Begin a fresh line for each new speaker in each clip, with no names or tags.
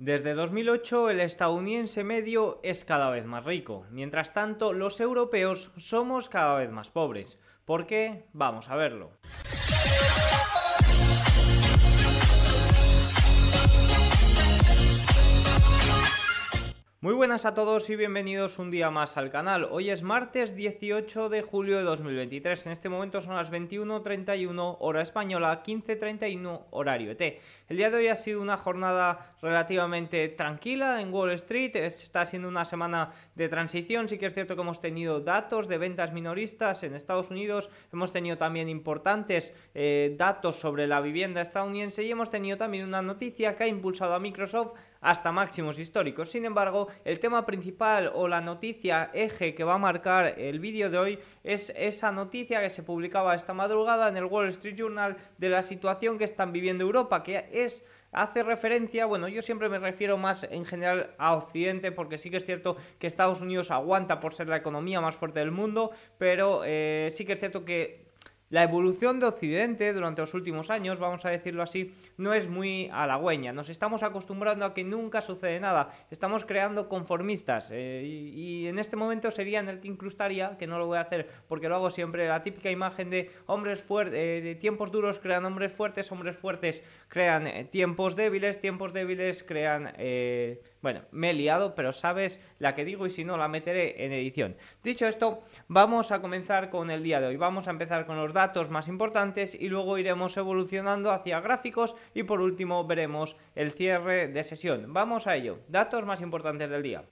Desde 2008 el estadounidense medio es cada vez más rico, mientras tanto los europeos somos cada vez más pobres. ¿Por qué? Vamos a verlo. Muy buenas a todos y bienvenidos un día más al canal. Hoy es martes 18 de julio de 2023. En este momento son las 21.31 hora española, 15.31 horario ET. El día de hoy ha sido una jornada relativamente tranquila en Wall Street. Está siendo una semana de transición. Sí que es cierto que hemos tenido datos de ventas minoristas en Estados Unidos. Hemos tenido también importantes eh, datos sobre la vivienda estadounidense y hemos tenido también una noticia que ha impulsado a Microsoft hasta máximos históricos. Sin embargo, el tema principal o la noticia eje que va a marcar el vídeo de hoy es esa noticia que se publicaba esta madrugada en el Wall Street Journal de la situación que están viviendo Europa, que es hace referencia, bueno, yo siempre me refiero más en general a Occidente, porque sí que es cierto que Estados Unidos aguanta por ser la economía más fuerte del mundo, pero eh, sí que es cierto que la evolución de Occidente durante los últimos años, vamos a decirlo así, no es muy halagüeña. Nos estamos acostumbrando a que nunca sucede nada. Estamos creando conformistas. Eh, y, en este momento sería en el que incrustaría, que no lo voy a hacer porque lo hago siempre, la típica imagen de hombres fuertes, eh, de tiempos duros crean hombres fuertes, hombres fuertes crean eh, tiempos débiles, tiempos débiles crean bueno, me he liado, pero sabes la que digo y si no la meteré en edición. Dicho esto, vamos a comenzar con el día de hoy. Vamos a empezar con los datos más importantes y luego iremos evolucionando hacia gráficos y por último veremos el cierre de sesión. Vamos a ello. Datos más importantes del día.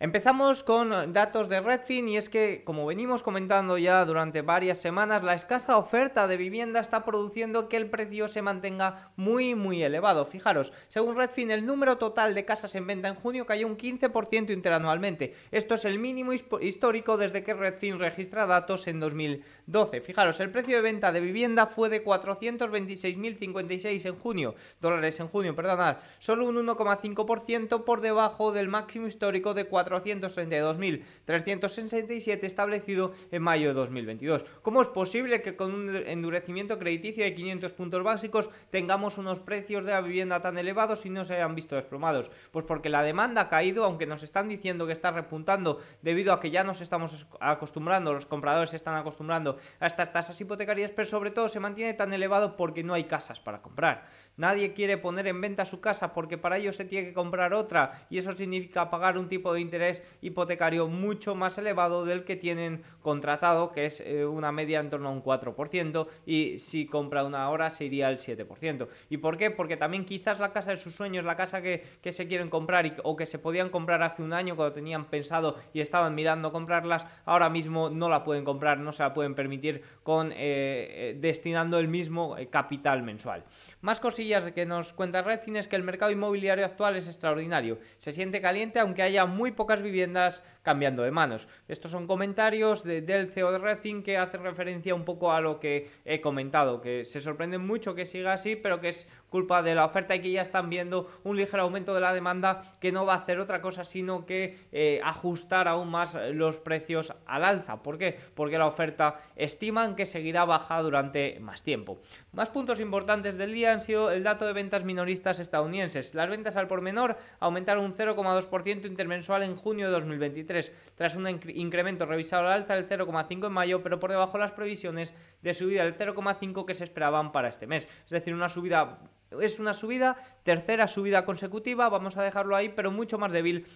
Empezamos con datos de Redfin y es que, como venimos comentando ya durante varias semanas, la escasa oferta de vivienda está produciendo que el precio se mantenga muy muy elevado. Fijaros, según Redfin, el número total de casas en venta en junio cayó un 15% interanualmente. Esto es el mínimo histórico desde que Redfin registra datos en 2012. Fijaros, el precio de venta de vivienda fue de 426.056 en junio, dólares en junio, perdonad, solo un 1,5% por debajo del máximo histórico de 4 432.367 establecido en mayo de 2022. ¿Cómo es posible que con un endurecimiento crediticio de 500 puntos básicos tengamos unos precios de la vivienda tan elevados y no se hayan visto desplomados? Pues porque la demanda ha caído, aunque nos están diciendo que está repuntando debido a que ya nos estamos acostumbrando, los compradores se están acostumbrando a estas tasas hipotecarias, pero sobre todo se mantiene tan elevado porque no hay casas para comprar. Nadie quiere poner en venta su casa porque para ello se tiene que comprar otra y eso significa pagar un tipo de interés hipotecario mucho más elevado del que tienen contratado, que es eh, una media en torno a un 4% y si compra una ahora se iría al 7%. ¿Y por qué? Porque también quizás la casa de sus sueños, la casa que, se quieren comprar o que se podían comprar hace un año cuando tenían pensado y estaban mirando comprarlas, ahora mismo no la pueden comprar, no se la pueden permitir con eh, eh, destinando el mismo capital mensual. Más cosillas que nos cuenta Redfin es que el mercado inmobiliario actual es extraordinario. Se siente caliente aunque haya muy pocas viviendas cambiando de manos. Estos son comentarios de, del CEO de Redfin que hace referencia un poco a lo que he comentado, que se sorprende mucho que siga así, pero que es culpa de la oferta y que ya están viendo un ligero aumento de la demanda que no va a hacer otra cosa sino que eh, ajustar aún más los precios al alza. ¿Por qué? Porque la oferta estiman que seguirá baja durante más tiempo. Más puntos importantes del día han sido el dato de ventas minoristas estadounidenses. Las ventas al por menor aumentaron un 0,2% intermensual en junio de 2023, tras un incremento revisado al alza del 0,5 en mayo, pero por debajo de las previsiones de subida del 0,5 que se esperaban para este mes. Es decir, una subida es una subida, tercera subida consecutiva, vamos a dejarlo ahí, pero mucho más débil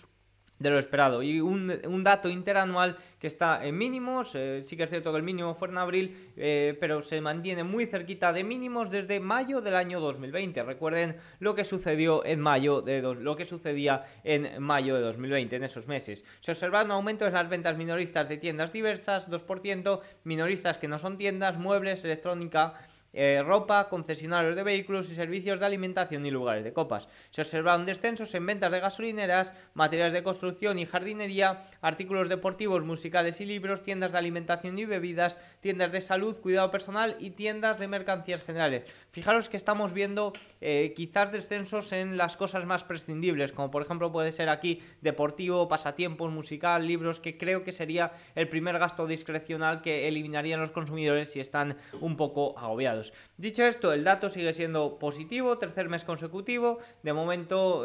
de lo esperado. Y un, dato interanual que está en mínimos, eh, sí que es cierto que el mínimo fue en abril, eh, pero se mantiene muy cerquita de mínimos desde mayo del año 2020. Recuerden lo que sucedió en mayo de lo que sucedía en mayo de 2020, en esos meses. Se observa un aumento en las ventas minoristas de tiendas diversas, 2%, minoristas que no son tiendas, muebles, electrónica, eh, ropa, concesionarios de vehículos y servicios de alimentación y lugares de copas. Se observaron descensos en ventas de gasolineras, materiales de construcción y jardinería, artículos deportivos, musicales y libros, tiendas de alimentación y bebidas, tiendas de salud, cuidado personal y tiendas de mercancías generales. Fijaros que estamos viendo eh, quizás descensos en las cosas más prescindibles, como por ejemplo puede ser aquí deportivo, pasatiempos, musical, libros, que creo que sería el primer gasto discrecional que eliminarían los consumidores si están un poco agobiados. Dicho esto, el dato sigue siendo positivo, tercer mes consecutivo, de momento...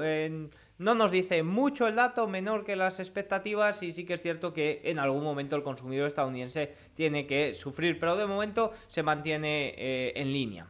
no nos dice mucho el dato, menor que las expectativas y sí que es cierto que en algún momento el consumidor estadounidense tiene que sufrir, pero de momento se mantiene eh, en línea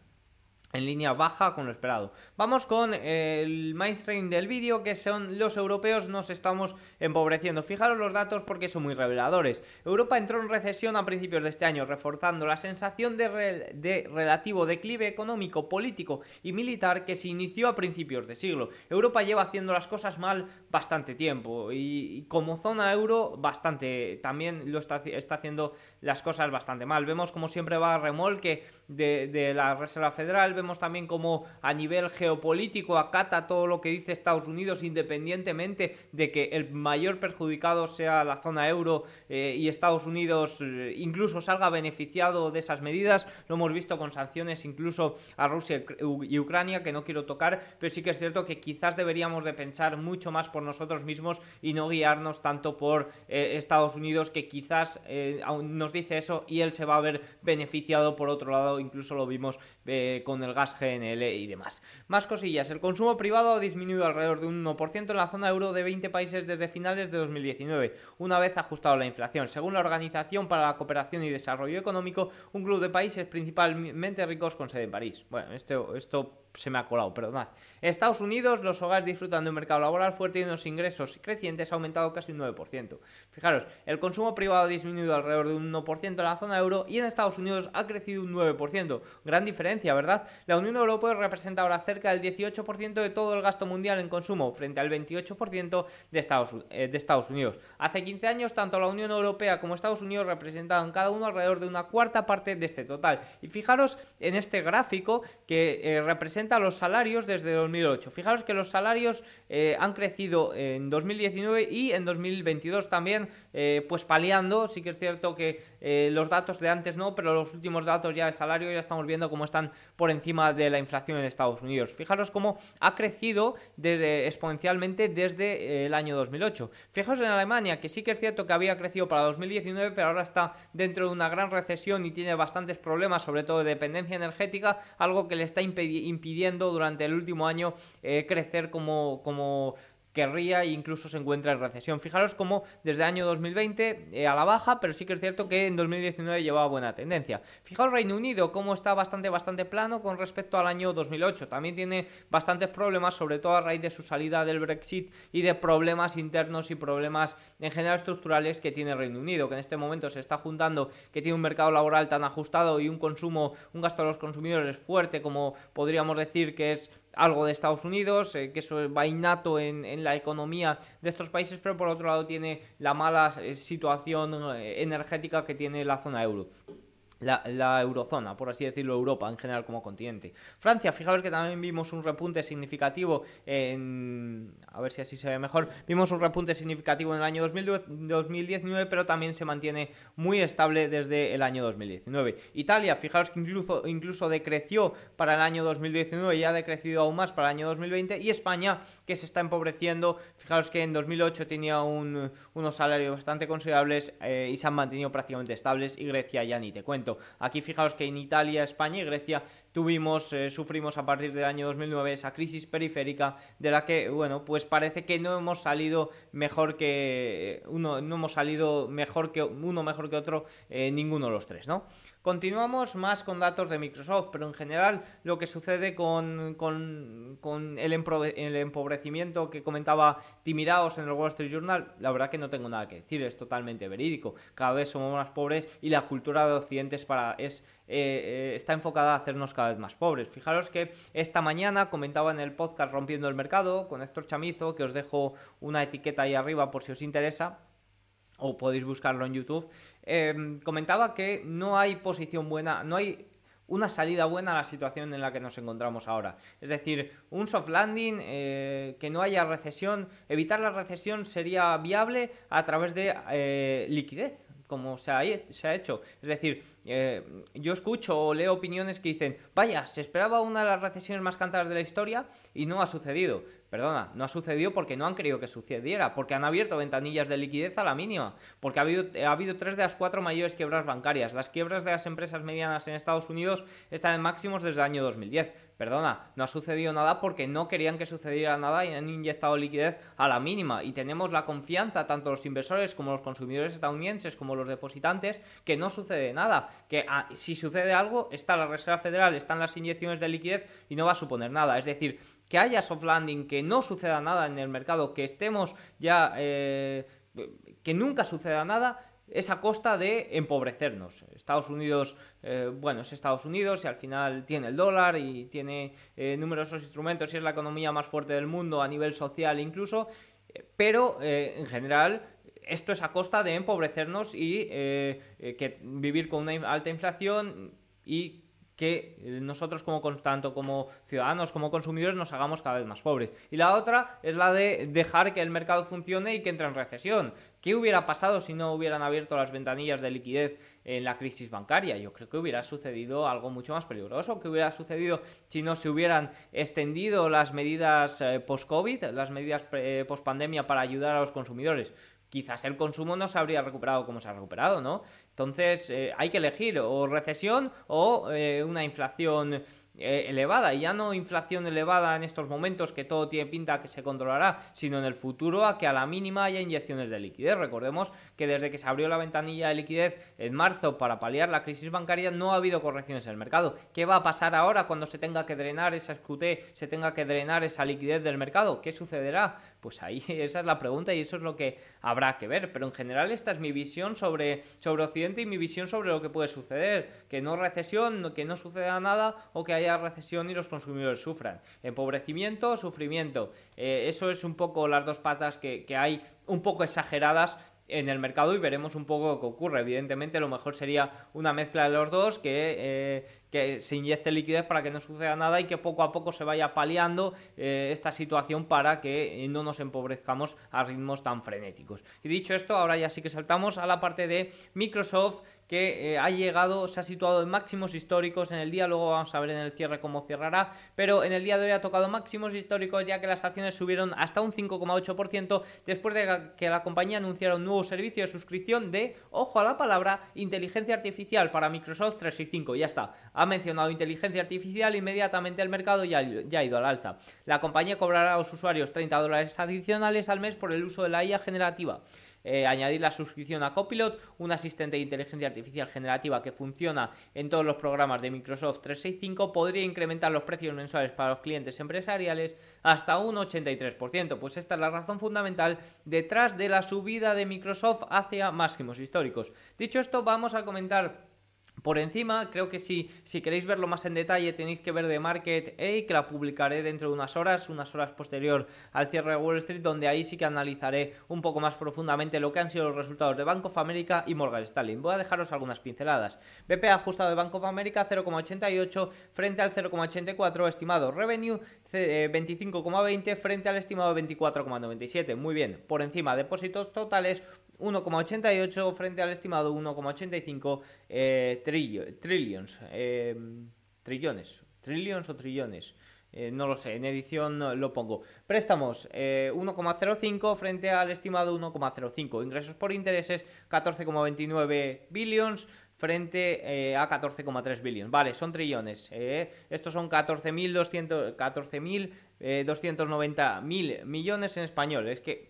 en línea baja con lo esperado. Vamos con el mainstream del vídeo, que son los europeos nos estamos empobreciendo. Fijaros los datos porque son muy reveladores. Europa entró en recesión a principios de este año, reforzando la sensación de, relativo declive económico, político y militar que se inició a principios de siglo. Europa lleva haciendo las cosas mal bastante tiempo y, como zona euro bastante también lo está, está, haciendo las cosas bastante mal. Vemos como siempre va a remolque de, la Reserva Federal, vemos también como a nivel geopolítico acata todo lo que dice Estados Unidos independientemente de que el mayor perjudicado sea la zona euro eh, y Estados Unidos eh, incluso salga beneficiado de esas medidas. Lo hemos visto con sanciones incluso a Rusia y Ucrania que no quiero tocar, pero sí que es cierto que quizás deberíamos de pensar mucho más por nosotros mismos y no guiarnos tanto por eh, Estados Unidos que quizás nos dice eso y él se va a ver beneficiado por otro lado, incluso lo vimos con el gas GNL y demás. Más cosillas, el consumo privado ha disminuido alrededor de un 1% en la zona euro de 20 países desde finales de 2019, una vez ajustado la inflación. Según la Organización para la Cooperación y Desarrollo Económico, un club de países principalmente ricos con sede en París. Bueno, esto, esto se me ha colado, perdonad. Estados Unidos, los hogares disfrutan de un mercado laboral fuerte y unos ingresos crecientes ha aumentado casi un 9%. Fijaros, el consumo privado ha disminuido alrededor de un 1% en la zona euro y en Estados Unidos ha crecido un 9%. Gran diferencia, ¿verdad? La Unión Europea representa ahora cerca del 18% de todo el gasto mundial en consumo, frente al 28% de Estados, eh, de Estados Unidos. Hace 15 años, tanto la Unión Europea como Estados Unidos representaban cada uno alrededor de una cuarta parte de este total. Y fijaros en este gráfico que eh, representa los salarios desde 2008. Fijaros que los salarios eh, han crecido en 2019 y en 2022 también, pues paliando. Sí que es cierto que los datos de antes no, pero los últimos datos ya de salario ya estamos viendo cómo están por encima de la inflación en Estados Unidos. Fijaros cómo ha crecido desde, exponencialmente desde el año 2008. Fijaros en Alemania, que sí que es cierto que había crecido para 2019, pero ahora está dentro de una gran recesión y tiene bastantes problemas, sobre todo de dependencia energética, algo que le está impidiendo durante el último año eh, crecer como, como querría e incluso se encuentra en recesión. Fijaros cómo desde el año 2020 eh, a la baja, pero sí que es cierto que en 2019 llevaba buena tendencia. Fijaos Reino Unido cómo está bastante bastante plano con respecto al año 2008. También tiene bastantes problemas, sobre todo a raíz de su salida del Brexit y de problemas internos y problemas en general estructurales que tiene Reino Unido, que en este momento se está juntando que tiene un mercado laboral tan ajustado y un consumo, un gasto de los consumidores fuerte como podríamos decir que es algo de Estados Unidos, eh, que eso va innato en, la economía de estos países, pero por otro lado tiene la mala eh, situación eh, energética que tiene la zona euro la, eurozona, por así decirlo, Europa en general como continente. Francia, fijaos que también vimos un repunte significativo en... A ver si así se ve mejor. Vimos un repunte significativo en el año 2019, pero también se mantiene muy estable desde el año 2019. Italia, fijaos que incluso, incluso decreció para el año 2019 y ha decrecido aún más para el año 2020. Y España, que se está empobreciendo, fijaos que en 2008 tenía unos salarios bastante considerables eh, y se han mantenido prácticamente estables. Y Grecia ya ni te cuento. Aquí fijaos que en Italia, España y Grecia tuvimos, eh, sufrimos a partir del año 2009 esa crisis periférica de la que, bueno, pues parece que no hemos salido mejor que uno, no hemos salido mejor que uno mejor que otro, eh, ninguno de los tres, ¿no? Continuamos más con datos de Microsoft, pero en general lo que sucede con, con, el, empobrecimiento que comentaba Timiraos en el Wall Street Journal, la verdad que no tengo nada que decir, es totalmente verídico. Cada vez somos más pobres y la cultura de Occidente es para, es, eh, eh, está enfocada a hacernos cada vez más pobres. Fijaros que esta mañana comentaba en el podcast Rompiendo el Mercado con Héctor Chamizo, que os dejo una etiqueta ahí arriba por si os interesa o podéis buscarlo en YouTube, em, comentaba que no hay posición buena, no hay una salida buena a la situación en la que nos encontramos ahora. Es decir, un soft landing, eh, que no haya recesión, evitar la recesión sería viable a través de eh, liquidez, como se ha, hecho. Es decir, eh, yo escucho o leo opiniones que dicen, vaya, se esperaba una de las recesiones más cantadas de la historia y no ha sucedido. Perdona, no ha sucedido porque no han querido que sucediera, porque han abierto ventanillas de liquidez a la mínima, porque ha habido, ha habido tres de las cuatro mayores quiebras bancarias. Las quiebras de las empresas medianas en Estados Unidos están en máximos desde el año 2010. Perdona, no ha sucedido nada porque no querían que sucediera nada y han inyectado liquidez a la mínima. Y tenemos la confianza, tanto los inversores como los consumidores estadounidenses, como los depositantes, que no sucede nada. Que ah, si sucede algo, está la Reserva Federal, están las inyecciones de liquidez y no va a suponer nada. Es decir, que haya soft landing, que no suceda nada en el mercado, que estemos ya, eh, que nunca suceda nada, es a costa de empobrecernos. Estados Unidos, eh, bueno, es Estados Unidos y al final tiene el dólar y tiene eh, numerosos instrumentos y es la economía más fuerte del mundo a nivel social incluso, pero en general esto es a costa de empobrecernos y que vivir con una alta inflación y que eh, nosotros como tanto como ciudadanos como consumidores nos hagamos cada vez más pobres. Y la otra es la de dejar que el mercado funcione y que entre en recesión. ¿Qué hubiera pasado si no hubieran abierto las ventanillas de liquidez en la crisis bancaria? Yo creo que hubiera sucedido algo mucho más peligroso. ¿Qué hubiera sucedido si no se hubieran extendido las medidas eh, post-COVID, las medidas eh, post-pandemia para ayudar a los consumidores? Quizás el consumo no se habría recuperado como se ha recuperado, ¿no? Entonces eh, hay que elegir o recesión o eh, una inflación eh, elevada, y ya no inflación elevada en estos momentos que todo tiene pinta que se controlará, sino en el futuro a que a la mínima haya inyecciones de liquidez. Recordemos que desde que se abrió la ventanilla de liquidez en marzo para paliar la crisis bancaria no ha habido correcciones en el mercado. ¿Qué va a pasar ahora cuando se tenga que drenar esa SQT, se tenga que drenar esa liquidez del mercado? ¿Qué sucederá? Pues ahí esa es la pregunta y eso es lo que habrá que ver. Pero en general esta es mi visión sobre, sobre Occidente y mi visión sobre lo que puede suceder. Que no recesión, que no suceda nada o que haya recesión y los consumidores sufran. Empobrecimiento, sufrimiento. Eh, eso es un poco las dos patas que, que hay un poco exageradas en el mercado y veremos un poco qué ocurre. Evidentemente, lo mejor sería una mezcla de los dos, que, eh, que se inyecte liquidez para que no suceda nada y que poco a poco se vaya paliando eh, esta situación para que no nos empobrezcamos a ritmos tan frenéticos. Y dicho esto, ahora ya sí que saltamos a la parte de Microsoft que eh, ha llegado, se ha situado en máximos históricos en el día, luego vamos a ver en el cierre cómo cerrará, pero en el día de hoy ha tocado máximos históricos ya que las acciones subieron hasta un 5,8% después de que la compañía anunciara un nuevo servicio de suscripción de, ojo a la palabra, inteligencia artificial para Microsoft 365, ya está, ha mencionado inteligencia artificial, inmediatamente el mercado ya, ya ha ido al alza. La compañía cobrará a los usuarios 30 dólares adicionales al mes por el uso de la IA generativa. Eh, añadir la suscripción a Copilot, un asistente de inteligencia artificial generativa que funciona en todos los programas de Microsoft 365, podría incrementar los precios mensuales para los clientes empresariales hasta un 83%. Pues esta es la razón fundamental detrás de la subida de Microsoft hacia máximos históricos. Dicho esto, vamos a comentar por encima, creo que si, si queréis verlo más en detalle tenéis que ver de Market A, que la publicaré dentro de unas horas, unas horas posterior al cierre de Wall Street, donde ahí sí que analizaré un poco más profundamente lo que han sido los resultados de Bank of America y Morgan Stanley. Voy a dejaros algunas pinceladas. BP ajustado de Bank of America 0,88 frente al 0,84 estimado. Revenue 25,20 frente al estimado 24,97. Muy bien, por encima depósitos totales 1,88 frente al estimado 1,85 eh, trillions. Eh, trillones. Trillions o trillones. Eh, no lo sé, en edición lo pongo. Préstamos 1,05 frente al estimado 1,05. Ingresos por intereses 14,29 billions frente a 14,3 billions. Vale, son trillones. estos son 14.290 14 mil millones en español. Es que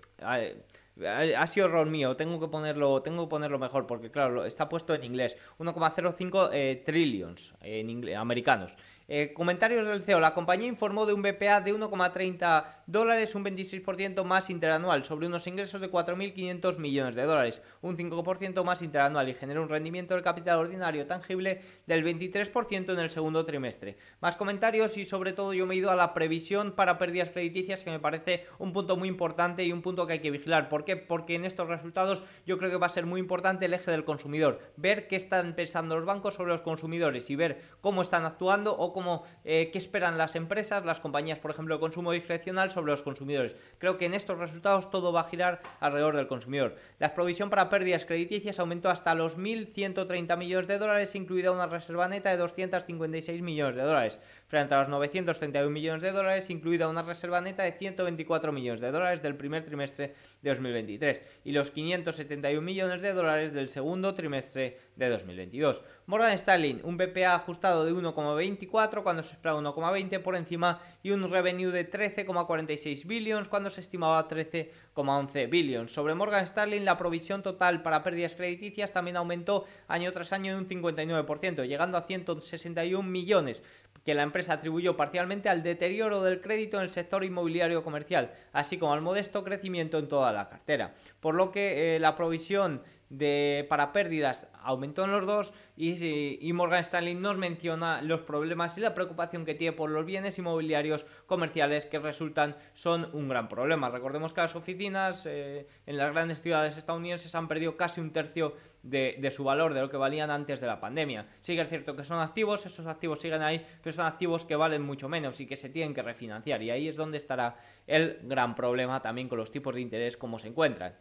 ha sido error mío, tengo que ponerlo, tengo que ponerlo mejor porque claro, está puesto en inglés. 1,05 eh, trillions en americanos. Eh, comentarios del CEO. La compañía informó de un BPA de 1,30 dólares, un 26% más interanual, sobre unos ingresos de 4.500 millones de dólares, un 5% más interanual y genera un rendimiento del capital ordinario tangible del 23% en el segundo trimestre. Más comentarios y sobre todo yo me he ido a la previsión para pérdidas crediticias que me parece un punto muy importante y un punto que hay que vigilar. ¿Por qué? Porque en estos resultados yo creo que va a ser muy importante el eje del consumidor. Ver qué están pensando los bancos sobre los consumidores y ver cómo están actuando o como qué esperan las empresas, las compañías, por ejemplo, de consumo discrecional sobre los consumidores. Creo que en estos resultados todo va a girar alrededor del consumidor. La provisión para pérdidas crediticias aumentó hasta los 1.130 millones de dólares, incluida una reserva neta de 256 millones de dólares, frente a los 931 millones de dólares, incluida una reserva neta de 124 millones de dólares del primer trimestre de 2023 y los 571 millones de dólares del segundo trimestre de 2022. Morgan Stanley, un BPA ajustado de 1,24 cuando se esperaba 1,20 por encima y un revenue de 13,46 billions cuando se estimaba 13,11 billions. Sobre Morgan Stanley, la provisión total para pérdidas crediticias también aumentó año tras año en un 59%, llegando a 161 millones que la empresa atribuyó parcialmente al deterioro del crédito en el sector inmobiliario comercial, así como al modesto crecimiento en toda la cartera. Por lo que eh, la provisión de, para pérdidas aumentó en los dos y, Morgan Stanley nos menciona los problemas y la preocupación que tiene por los bienes inmobiliarios comerciales que resultan son un gran problema. Recordemos que las oficinas eh, en las grandes ciudades estadounidenses han perdido casi un tercio de, de, su valor, de lo que valían antes de la pandemia. Sí que es cierto que son activos, esos activos siguen ahí, pero son activos que valen mucho menos y que se tienen que refinanciar. Y ahí es donde estará el gran problema también con los tipos de interés como se encuentran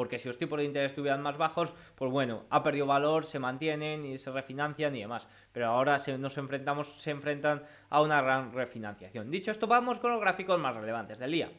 porque si los tipos de interés estuvieran más bajos, pues bueno, ha perdido valor, se mantienen y se refinancian y demás. Pero ahora se, nos enfrentamos, se enfrentan a una gran refinanciación. Dicho esto, vamos con los gráficos más relevantes del día.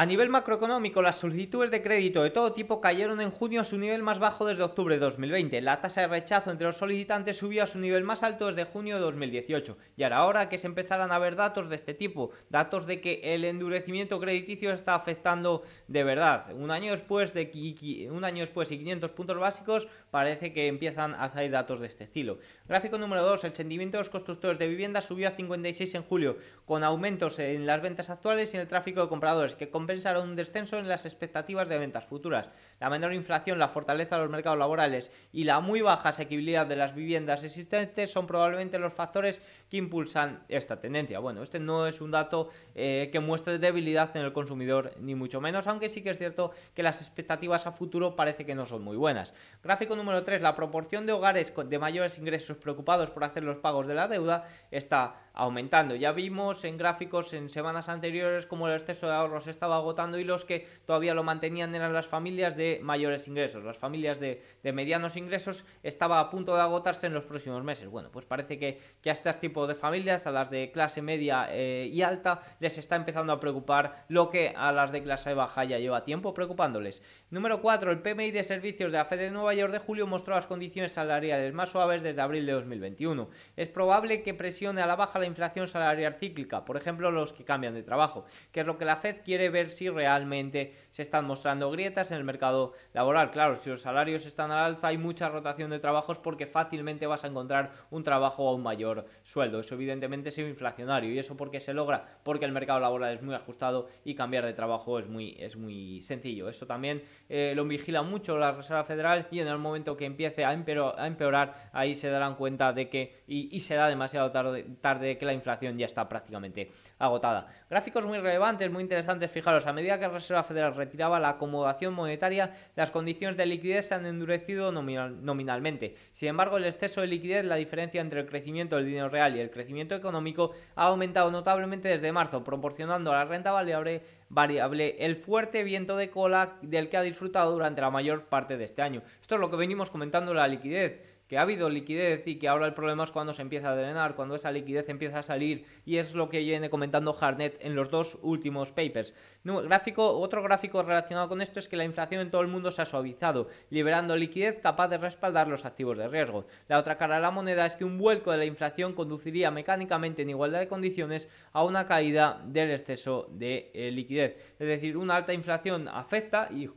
A nivel macroeconómico, las solicitudes de crédito de todo tipo cayeron en junio a su nivel más bajo desde octubre de 2020. La tasa de rechazo entre los solicitantes subió a su nivel más alto desde junio de 2018. Y ahora, que se empezaran a ver datos de este tipo, datos de que el endurecimiento crediticio está afectando de verdad. Un año después de un año después y 500 puntos básicos, parece que empiezan a salir datos de este estilo. Gráfico número 2, el sentimiento de los constructores de vivienda subió a 56 en julio, con aumentos en las ventas actuales y en el tráfico de compradores, que compensaron un descenso en las expectativas de ventas futuras. La menor inflación, la fortaleza de los mercados laborales y la muy baja asequibilidad de las viviendas existentes son probablemente los factores que impulsan esta tendencia. Bueno, este no es un dato eh, que muestre debilidad en el consumidor, ni mucho menos, aunque sí que es cierto que las expectativas a futuro parece que no son muy buenas. Gráfico número 3, la proporción de hogares de mayores ingresos preocupados por hacer los pagos de la deuda está aumentando. Ya vimos en gráficos en semanas anteriores como el exceso de ahorros estaba agotando y los que todavía lo mantenían eran las familias de mayores ingresos. Las familias de, medianos ingresos estaba a punto de agotarse en los próximos meses. Bueno, pues parece que, que a este tipo de familias, a las de clase media eh, y alta, les está empezando a preocupar lo que a las de clase baja ya lleva tiempo preocupándoles. Número 4. El PMI de servicios de la Fed de Nueva York de julio mostró las condiciones salariales más suaves desde abril de 2021. Es probable que presione a la baja la inflación salarial cíclica, por ejemplo los que cambian de trabajo, que es lo que la Fed quiere ver si realmente se están mostrando grietas en el mercado laboral. Claro, si los salarios están al alza hay mucha rotación de trabajos porque fácilmente vas a encontrar un trabajo a un mayor sueldo. Eso evidentemente es inflacionario y eso porque se logra porque el mercado laboral es muy ajustado y cambiar de trabajo es muy, es muy sencillo. Eso también eh, lo vigila mucho la Reserva Federal y en el momento que empiece a, empeorar, ahí se darán cuenta de que y, y será demasiado tarde, tarde que la inflación ya está prácticamente agotada. Gráficos muy relevantes, muy interesantes, fijaros, a medida que la Reserva Federal retiraba la acomodación monetaria, las condiciones de liquidez se han endurecido nominalmente. Sin embargo, el exceso de liquidez, la diferencia entre el crecimiento del dinero real y el crecimiento económico, ha aumentado notablemente desde marzo, proporcionando a la renta variable, variable el fuerte viento de cola del que ha disfrutado durante la mayor parte de este año. Esto es lo que venimos comentando la liquidez que ha habido liquidez y que ahora el problema es cuando se empieza a drenar, cuando esa liquidez empieza a salir y es lo que viene comentando Harnett en los dos últimos papers. gráfico, otro gráfico relacionado con esto es que la inflación en todo el mundo se ha suavizado, liberando liquidez capaz de respaldar los activos de riesgo. La otra cara de la moneda es que un vuelco de la inflación conduciría mecánicamente en igualdad de condiciones a una caída del exceso de eh, liquidez. Es decir, una alta inflación afecta y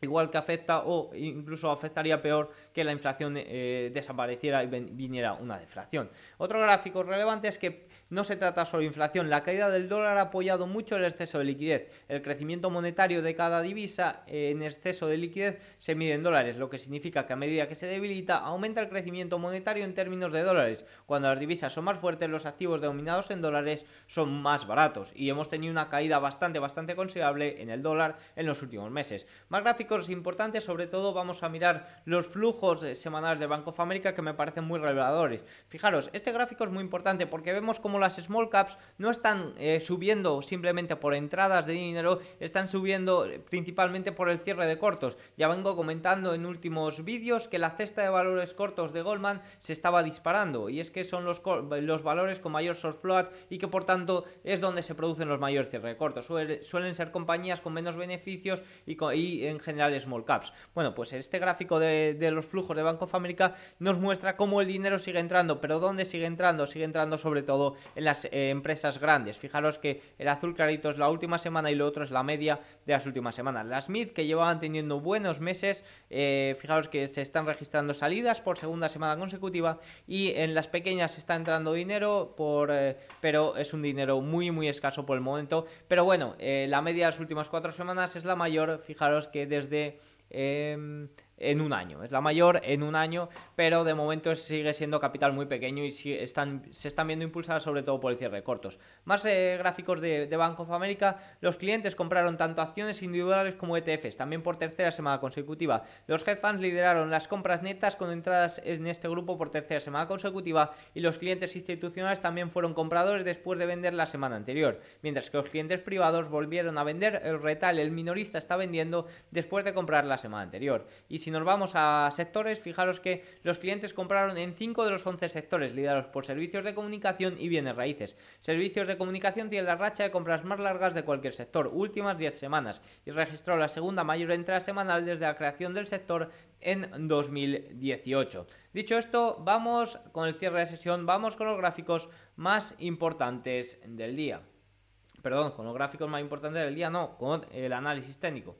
igual que afecta o incluso afectaría peor que la inflación eh, desapareciera y viniera una deflación. Otro gráfico relevante es que no se trata solo de inflación, la caída del dólar ha apoyado mucho el exceso de liquidez. El crecimiento monetario de cada divisa en exceso de liquidez se mide en dólares, lo que significa que a medida que se debilita aumenta el crecimiento monetario en términos de dólares. Cuando las divisas son más fuertes, los activos denominados en dólares son más baratos y hemos tenido una caída bastante bastante considerable en el dólar en los últimos meses. Más gráficos gráficos importantes, sobre todo vamos a mirar los flujos semanales de Bank of America que me parecen muy reveladores. Fijaros, este gráfico es muy importante porque vemos como las small caps no están eh, subiendo simplemente por entradas de dinero, están subiendo principalmente por el cierre de cortos. Ya vengo comentando en últimos vídeos que la cesta de valores cortos de Goldman se estaba disparando y es que son los, los valores con mayor short float y que por tanto es donde se producen los mayores cierres de cortos. suelen ser compañías con menos beneficios y, y, en general small caps. Bueno, pues este gráfico de, los flujos de Bank of nos muestra cómo el dinero sigue entrando, pero ¿dónde sigue entrando? Sigue entrando sobre todo en las eh, empresas grandes. Fijaros que el azul clarito es la última semana y lo otro es la media de las últimas semanas. Las mid que llevaban teniendo buenos meses, eh, fijaros que se están registrando salidas por segunda semana consecutiva y en las pequeñas está entrando dinero, por, eh, pero es un dinero muy muy escaso por el momento. Pero bueno, la media de las últimas cuatro semanas es la mayor, fijaros que desde... Em, en un año. Es la mayor en un año, pero de momento sigue siendo capital muy pequeño y están, se están viendo impulsadas sobre todo por el cierre de cortos. Más eh, gráficos de, de, Bank of America. Los clientes compraron tanto acciones individuales como ETFs, también por tercera semana consecutiva. Los hedge funds lideraron las compras netas con entradas en este grupo por tercera semana consecutiva y los clientes institucionales también fueron compradores después de vender la semana anterior, mientras que los clientes privados volvieron a vender, el retal, el minorista está vendiendo después de comprar la semana anterior. Y si nos vamos a sectores, fijaros que los clientes compraron en 5 de los 11 sectores liderados por servicios de comunicación y bienes raíces. Servicios de comunicación tienen la racha de compras más largas de cualquier sector, últimas 10 semanas, y registró la segunda mayor entrada semanal desde la creación del sector en 2018. Dicho esto, vamos con el cierre de sesión, vamos con los gráficos más importantes del día. Perdón, con los gráficos más importantes del día, no, con el análisis técnico.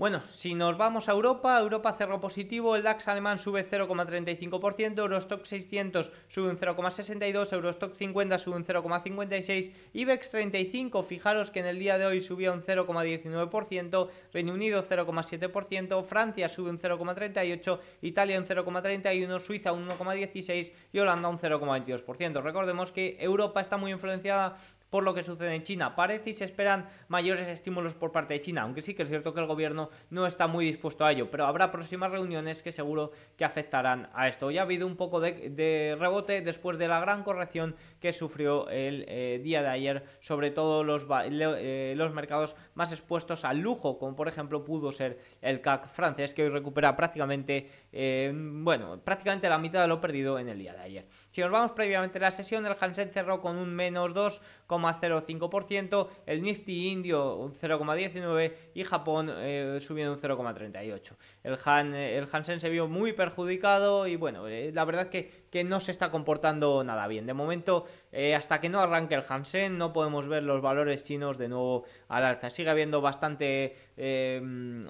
Bueno, si nos vamos a Europa, Europa cerró positivo, el DAX alemán sube 0,35%, Eurostock 600 sube un 0,62%, Eurostock 50 sube un 0,56%, IBEX 35, fijaros que en el día de hoy subía un 0,19%, Reino Unido 0,7%, Francia sube un 0,38%, Italia un 0,31%, Suiza un 1,16% y Holanda un 0,22%. Recordemos que Europa está muy influenciada por lo que sucede en China. Parece y se esperan mayores estímulos por parte de China, aunque sí que es cierto que el gobierno no está muy dispuesto a ello, pero habrá próximas reuniones que seguro que afectarán a esto. Ya ha habido un poco de, rebote después de la gran corrección que sufrió el eh, día de ayer, sobre todo los, eh, los mercados más expuestos al lujo, como por ejemplo pudo ser el CAC francés, que hoy recupera prácticamente, eh, bueno, prácticamente la mitad de lo perdido en el día de ayer. Si nos vamos previamente a la sesión, el Hansen cerró con un menos 2,05%, el Nifty indio un 0,19% y Japón eh, subiendo un 0,38%. El, Han, el Hansen se vio muy perjudicado y bueno, eh, la verdad que, que no se está comportando nada bien. De momento, eh, hasta que no arranque el Hansen, no podemos ver los valores chinos de nuevo al alza. Sigue habiendo bastante,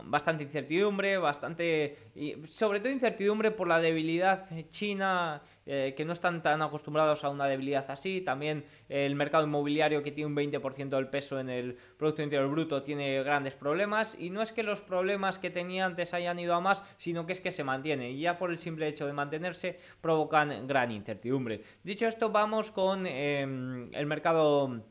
bastante incertidumbre, bastante, y sobre todo incertidumbre por la debilidad china eh, que no están tan acostumbrados a una debilidad así. También el mercado inmobiliario que tiene un 20% del peso en el Producto Interior Bruto tiene grandes problemas y no es que los problemas que tenía antes hayan ido a más, sino que es que se mantienen y ya por el simple hecho de mantenerse provocan gran incertidumbre. Dicho esto, vamos con em, el mercado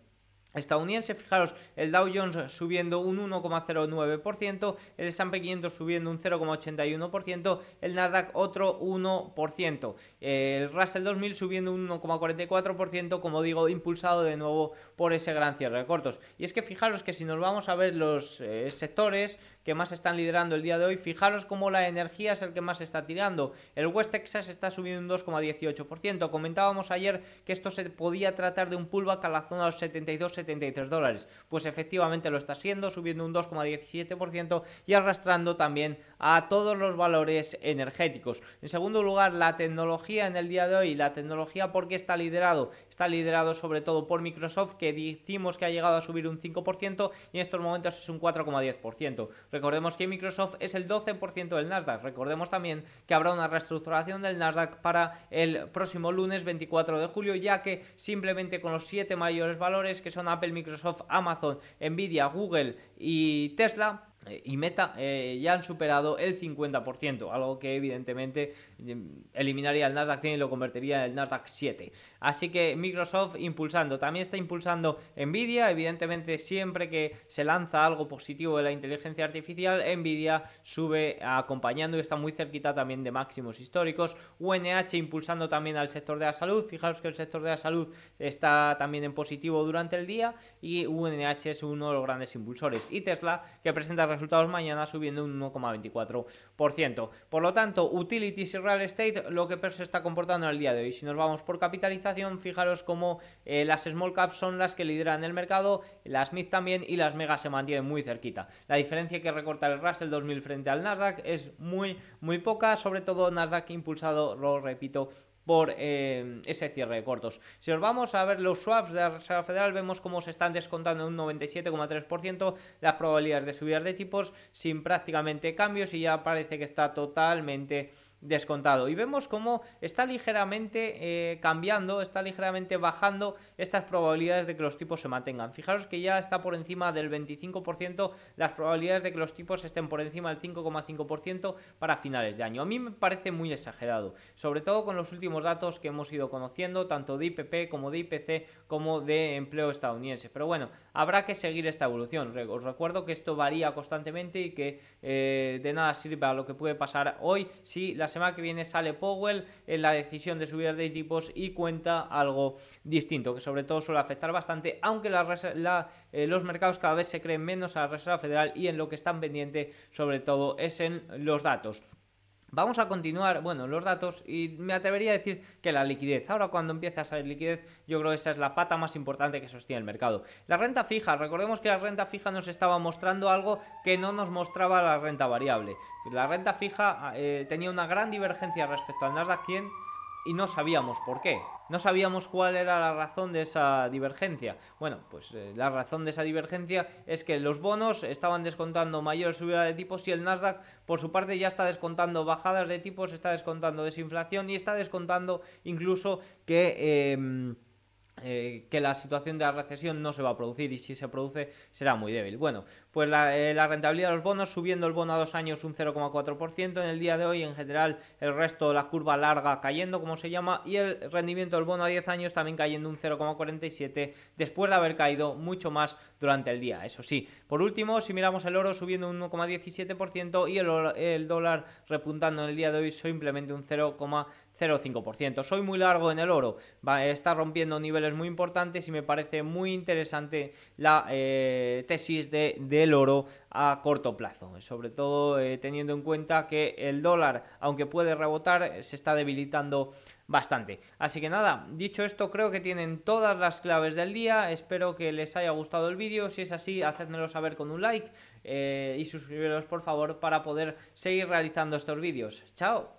estadounidense, fijaros, el Dow Jones subiendo un 1,09%, el S&P 500 subiendo un 0,81%, el Nasdaq otro 1%, el Russell 2000 subiendo un 1,44%, como digo, impulsado de nuevo por ese gran cierre de cortos. Y es que fijaros que si nos vamos a ver los eh, sectores que más están liderando el día de hoy, fijaros cómo la energía es el que más está tirando. El West Texas está subiendo un 2,18%. Comentábamos ayer que esto se podía tratar de un pullback a la zona de los 72 73 dólares. Pues efectivamente lo está siendo, subiendo un 2,17% y arrastrando también a todos los valores energéticos. En segundo lugar, la tecnología en el día de hoy. La tecnología, ¿por qué está liderado? Está liderado sobre todo por Microsoft, que decimos que ha llegado a subir un 5% y en estos momentos es un 4,10%. Recordemos que Microsoft es el 12% del Nasdaq. Recordemos también que habrá una reestructuración del Nasdaq para el próximo lunes 24 de julio, ya que simplemente con los 7 mayores valores que son Apple, Microsoft, Amazon, Nvidia, Google y Tesla, y Meta eh, ya han superado el 50%, algo que evidentemente mm, eliminaría el Nasdaq 100 y lo convertiría en el Nasdaq 7. Así que Microsoft impulsando, también está impulsando Nvidia, evidentemente siempre que se lanza algo positivo de la inteligencia artificial, Nvidia sube acompañando y está muy cerquita también de máximos históricos. UNH impulsando también al sector de la salud, fijaros que el sector de la salud está también en positivo durante el día y UNH es uno de los grandes impulsores. Y Tesla que presenta resultados mañana subiendo un 1,24%. Por lo tanto, utilities y real estate, lo que se está comportando en el día de hoy. Si nos vamos por capitalización, fijaros cómo eh, las small caps son las que lideran el mercado, las mid también y las megas se mantienen muy cerquita. La diferencia que recorta el Russell 2000 frente al Nasdaq es muy, muy poca, sobre todo Nasdaq impulsado, lo repito, por eh, ese cierre de cortos. Si os vamos a ver los swaps de la Reserva Federal, vemos cómo se están descontando un 97,3% las probabilidades de subir de tipos sin prácticamente cambios y ya parece que está totalmente descontado. Y vemos cómo está ligeramente eh, cambiando, está ligeramente bajando estas probabilidades de que los tipos se mantengan. Fijaros que ya está por encima del 25% las probabilidades de que los tipos estén por encima del 5,5% para finales de año. A mí me parece muy exagerado, sobre todo con los últimos datos que hemos ido conociendo, tanto de IPP como de IPC como de empleo estadounidense. Pero bueno, habrá que seguir esta evolución. Os recuerdo que esto varía constantemente y que eh, de nada sirve a lo que puede pasar hoy si las semana que viene sale Powell en la decisión de subir de tipos y cuenta algo distinto, que sobre todo suele afectar bastante, aunque eh, los mercados cada vez se creen menos a la Reserva Federal y en lo que están pendientes sobre todo es en los datos. Vamos a continuar, bueno, los datos y me atrevería a decir que la liquidez. Ahora cuando empieza a salir liquidez, yo creo que esa es la pata más importante que sostiene el mercado. La renta fija, recordemos que la renta fija nos estaba mostrando algo que no nos mostraba la renta variable. La renta fija eh, tenía una gran divergencia respecto al Nasdaq 100 y no sabíamos por qué. No sabíamos cuál era la razón de esa divergencia. Bueno, pues eh, la razón de esa divergencia es que los bonos estaban descontando mayor subida de tipos y el Nasdaq por su parte ya está descontando bajadas de tipos, está descontando desinflación y está descontando incluso que... Em, eh, que la situación de la recesión no se va a producir y si se produce será muy débil. Bueno, pues eh, la, rentabilidad de los bonos subiendo el bono a dos años un 0,4% en el día de hoy, en general el resto, la curva larga cayendo como se llama y el rendimiento del bono a 10 años también cayendo un 0,47 después de haber caído mucho más durante el día, eso sí. Por último, si miramos el oro subiendo un 1,17% y el, el dólar repuntando en el día de hoy simplemente un 0,5%. 0,5%. Soy muy largo en el oro, está rompiendo niveles muy importantes y me parece muy interesante la eh, tesis de, del oro a corto plazo, sobre todo eh, teniendo en cuenta que el dólar, aunque puede rebotar, se está debilitando bastante. Así que nada, dicho esto, creo que tienen todas las claves del día. Espero que les haya gustado el vídeo. Si es así, hacedmelo saber con un like eh, y suscribiros por favor para poder seguir realizando estos vídeos. Chao.